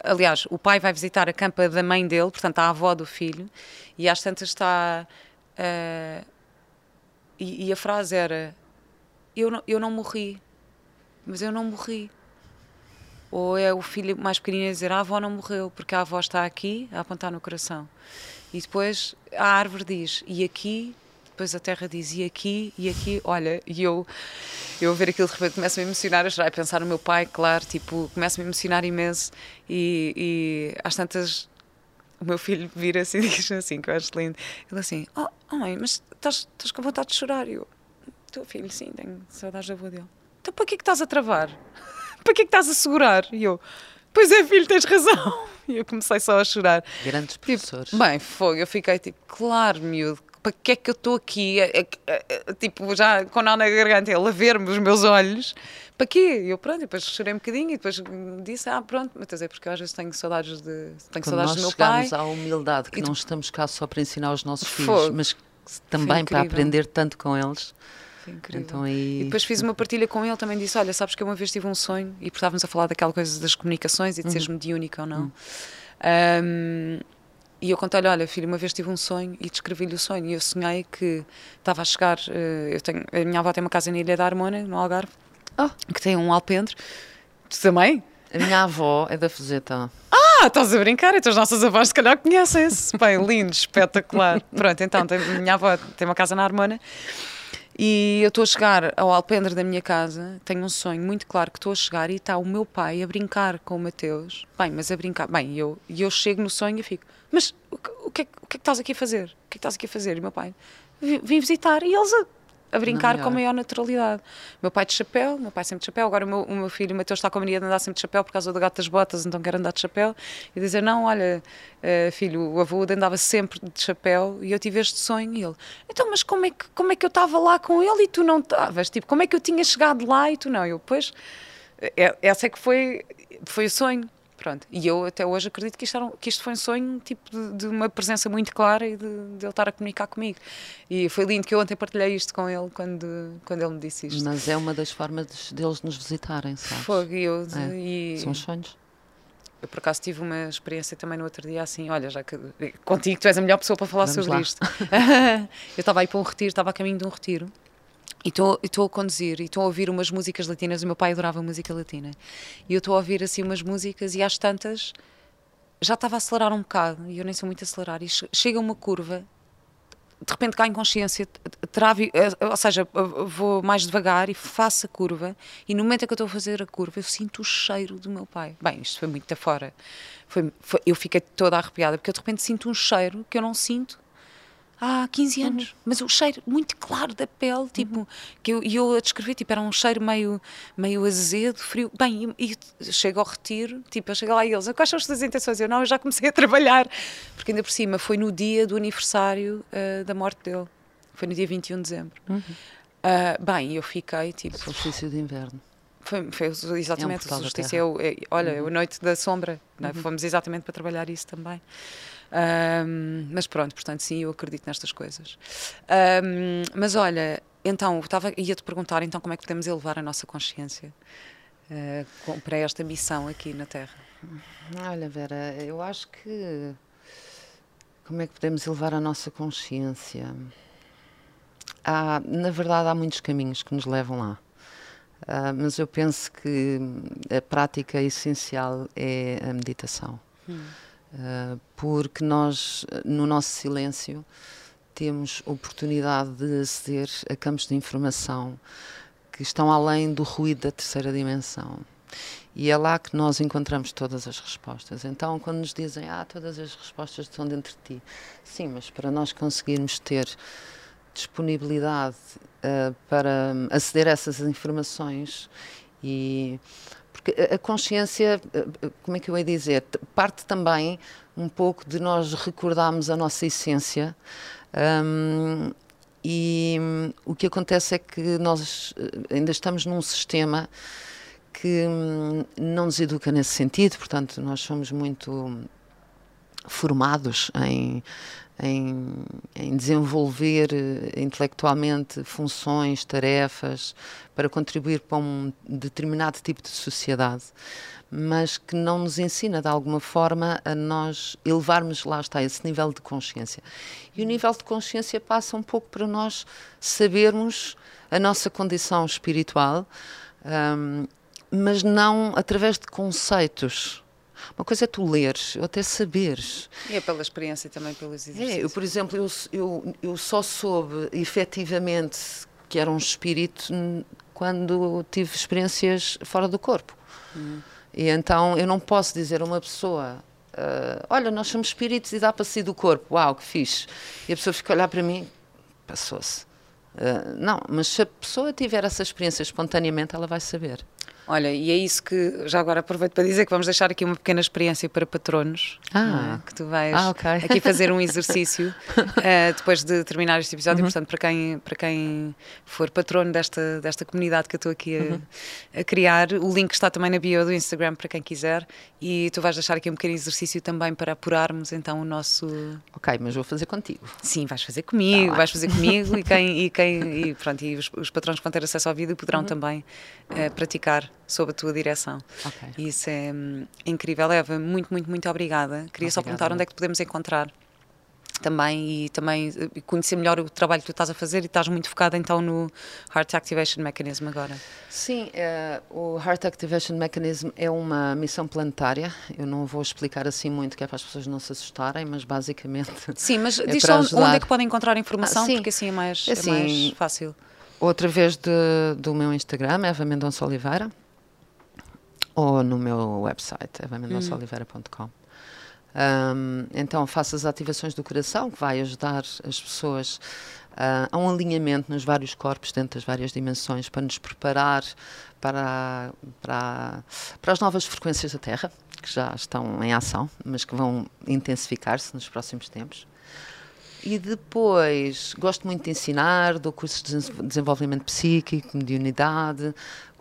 Aliás, o pai vai visitar a campa da mãe dele, portanto, a avó do filho, e às tantas está. Uh, e, e, a frase era: eu não, eu não morri, mas eu não morri. Ou é o filho mais pequenino a dizer: a avó não morreu, porque a avó está aqui a apontar no coração. E depois a árvore diz: e aqui depois a terra dizia aqui e aqui, olha, e eu, eu ver aquilo de repente começo-me a emocionar, a a pensar no meu pai, claro, tipo, começo-me a emocionar imenso e, e às tantas o meu filho vira-se e diz assim, que eu acho lindo, ele assim, oh, oh mãe, mas estás, estás com vontade de chorar? E eu, teu filho, sim, tenho saudades da avó dele. Então para que é que estás a travar? para que é que estás a segurar? E eu, pois é filho, tens razão. E eu comecei só a chorar. Grandes tipo, professores. Tipo, bem, foi, eu fiquei tipo, claro, miúdo, para que é que eu estou aqui, tipo, já com nó na garganta, ele a ver-me os meus olhos, para quê? Eu, pronto, depois chorei um bocadinho e depois disse, ah, pronto, mas é porque eu às vezes tenho saudades, de, tenho Quando saudades do meu pai. nós à humildade, que e não estamos cá só para ensinar os nossos filhos, mas também para aprender tanto com eles. Então, aí... E depois fiz uma partilha com ele, também disse: Olha, sabes que eu uma vez tive um sonho e estávamos a falar daquela coisa das comunicações e de uhum. seres mediúnica ou não. Uhum. Um, e eu contei-lhe, olha, filho, uma vez tive um sonho e descrevi-lhe o sonho. E eu sonhei que estava a chegar, uh, eu tenho, a minha avó tem uma casa na Ilha da Harmona, no Algarve, oh. que tem um alpendre. Tu também? A minha avó é da Fuzeta. Ah, estás a brincar? Então as nossas avós se calhar conhecem-se. Bem, lindo, espetacular. Pronto, então, tem, a minha avó tem uma casa na Harmona e eu estou a chegar ao alpendre da minha casa, tenho um sonho muito claro que estou a chegar e está o meu pai a brincar com o Mateus. Bem, mas a brincar. Bem, eu, eu chego no sonho e fico, mas o, o, que, é, o que é que estás aqui a fazer? O que é que estás aqui a fazer? E meu pai, vim visitar. E eles a brincar com a maior naturalidade. Meu pai de chapéu, meu pai sempre de chapéu, agora o meu, o meu filho, o Mateus, está com a mania de andar sempre de chapéu por causa do gato das botas, então quer andar de chapéu. E dizer, não, olha, uh, filho, o avô andava sempre de chapéu e eu tive este sonho. E ele, então, mas como é que, como é que eu estava lá com ele e tu não estavas? Tipo, como é que eu tinha chegado lá e tu não? Eu, pois, é, essa é que foi, foi o sonho. Pronto. E eu até hoje acredito que isto, que isto foi um sonho tipo de, de uma presença muito clara e de, de, ele estar a comunicar comigo. E foi lindo que eu ontem partilhei isto com ele quando, quando ele me disse isto. Mas é uma das formas deles nos visitarem, sabes? Foi, eu, é. e, São os sonhos. Eu por acaso tive uma experiência também no outro dia assim, olha, já que contigo tu és a melhor pessoa para falar Vamos sobre lá. isto. eu estava aí para um retiro, estava a caminho de um retiro e estou a conduzir e estou a ouvir umas músicas latinas. O meu pai adorava música latina. E eu estou a ouvir assim umas músicas e às tantas já estava a acelerar um bocado e eu nem sou muito a acelerar. E chega uma curva, de repente ganho consciência, trave, eh, ou seja, vou mais devagar e faço a curva. E no momento em que eu estou a fazer a curva, eu sinto o cheiro do meu pai. Bem, isto foi muito da fora. Foi, foi, eu fiquei toda arrepiada porque eu de repente sinto um cheiro que eu não sinto há 15 anos. Uhum. Mas o cheiro muito claro da pele, tipo, uhum. que eu, e eu a descrever, tipo, era um cheiro meio, meio azedo, frio. Bem, e, e chego ao retiro, tipo, eu chego lá e eles, quais são as suas intenções? Eu, não, eu já comecei a trabalhar. Porque ainda por cima foi no dia do aniversário uh, da morte dele. Foi no dia 21 de dezembro. Uhum. Uh, bem, eu fiquei, tipo... Solstício de inverno. Foi, foi exatamente, é um justiça é, é, olha, uhum. a noite da sombra, é? uhum. fomos exatamente para trabalhar isso também. Um, mas pronto, portanto, sim, eu acredito nestas coisas. Um, mas olha, então, estava, ia-te perguntar então como é que podemos elevar a nossa consciência uh, com, para esta missão aqui na Terra. Olha, Vera, eu acho que como é que podemos elevar a nossa consciência? Há, na verdade, há muitos caminhos que nos levam lá. Uh, mas eu penso que a prática essencial é a meditação. Hum. Uh, porque nós, no nosso silêncio, temos oportunidade de aceder a campos de informação que estão além do ruído da terceira dimensão. E é lá que nós encontramos todas as respostas. Então, quando nos dizem, ah, todas as respostas estão dentro de ti. Sim, mas para nós conseguirmos ter disponibilidade uh, para aceder a essas informações e porque a consciência, eh, como é que eu ia dizer, parte também um pouco de nós recordarmos a nossa essência um, e um, o que acontece é que nós eh, ainda estamos num sistema que um, não nos educa nesse sentido, portanto nós somos muito formados em em, em, desenvolver eh, intelectualmente funções, tarefas, para contribuir para um determinado tipo de sociedade, mas que não nos ensina de alguma forma a nós elevarmos, lá está, esse nível de consciência. E o nível de consciência passa um pouco para nós sabermos a nossa condição espiritual, um, mas não através de conceitos uma coisa é tu leres, ou até saberes. E é pela experiência também, pelos exercícios. É, eu, por exemplo, eu, eu, eu só soube efetivamente que era um espírito quando tive experiências fora do corpo. Hum. E então eu não posso dizer a uma pessoa uh, olha, nós somos espíritos e dá para sair do corpo, uau, que fixe. E a pessoa fica a olhar para mim, passou-se. Uh, não, mas se a pessoa tiver essa experiência espontaneamente, ela vai saber. Olha, e é isso que já agora aproveito para dizer que vamos deixar aqui uma pequena experiência para patronos. Ah, é? que tu vais ah, okay. aqui fazer um exercício uh, depois de terminar este episódio. Uhum. Portanto, para quem, para quem for patrono desta, desta comunidade que eu estou aqui a, uhum. a, criar, o link está também na bio do Instagram para quem quiser. E tu vais deixar aqui um pequeno exercício também para apurarmos então o nosso. Ok, mas vou fazer contigo. Sim, vais fazer comigo, tá vais fazer comigo e quem, e quem e pronto, e os, os patronos que vão ter acesso ao vídeo poderão uhum. também uh, praticar sob a tua direção. Okay. E isso é hum, incrível. Eva, muito, muito, muito obrigada. Queria obrigada, só perguntar onde é que te podemos encontrar também e também eh, conhecer melhor o trabalho que tu estás a fazer e estás muito focada então no Heart Activation Mechanism agora. Sim, uh, o Heart Activation Mechanism é uma missão planetária. Eu não vou explicar assim muito, que é para as pessoas não se assustarem, mas basicamente. Sim, mas é diz só onde é que podem encontrar informação, ah, porque assim é mais, é assim, é mais fácil. Ou através de, do meu Instagram, Eva Mendonça Oliveira ou no meu website, evamendonçaoliveira.com. Um, então faço as ativações do coração, que vai ajudar as pessoas uh, a um alinhamento nos vários corpos, dentro das várias dimensões, para nos preparar para, para, para as novas frequências da Terra, que já estão em ação, mas que vão intensificar-se nos próximos tempos. E depois, gosto muito de ensinar, dou cursos de desenvolvimento psíquico, mediunidade,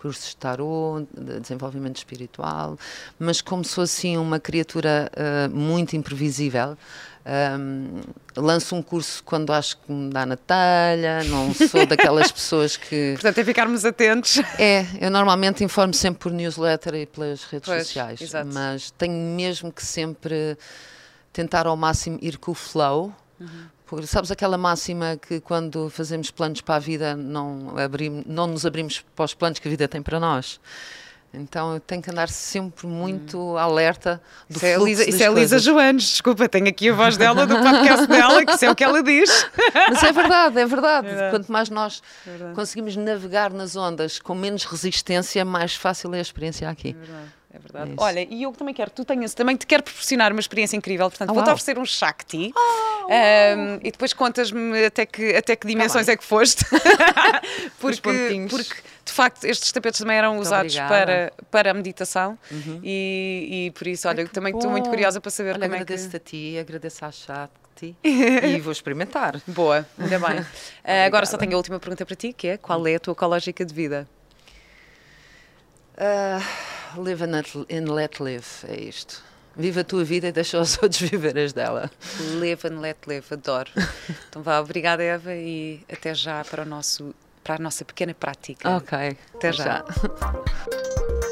cursos de tarô, de desenvolvimento espiritual, mas como sou assim uma criatura uh, muito imprevisível, um, lanço um curso quando acho que me dá na telha, não sou daquelas pessoas que. Portanto, é ficarmos atentos. É, eu normalmente informo sempre por newsletter e pelas redes pois, sociais, exato. mas tenho mesmo que sempre tentar ao máximo ir com o flow. Uhum porque sabes aquela máxima que quando fazemos planos para a vida não, abrimos, não nos abrimos para os planos que a vida tem para nós? Então eu tenho que andar sempre muito hum. alerta do isso é Lisa, Isso é Lisa Joanes, desculpa, tenho aqui a voz dela do podcast dela, que isso é o que ela diz. Mas é verdade, é verdade. É verdade. Quanto mais nós é conseguimos navegar nas ondas com menos resistência, mais fácil é a experiência aqui. É verdade. É verdade. É Olha, e eu também quero, tu tenhas, também te quero proporcionar uma experiência incrível, portanto, oh, vou-te oferecer um Shakti oh, um, e depois contas-me até que, até que dimensões tá é que foste. porque, porque, de facto, estes tapetes também eram muito usados para, para a meditação uhum. e, e, por isso, olha, também estou muito curiosa para saber olha, como é que... agradeço-te a ti, agradeço à Shakti e vou experimentar. Boa, ainda bem. uh, agora só tenho a última pergunta para ti, que é qual é a tua ecológica de vida? Uh, live and let, live, é isto. Viva a tua vida e deixa os outros viver as dela. Live and let live, adoro. então vá, obrigada Eva e até já para, o nosso, para a nossa pequena prática. Ok. Até já. já.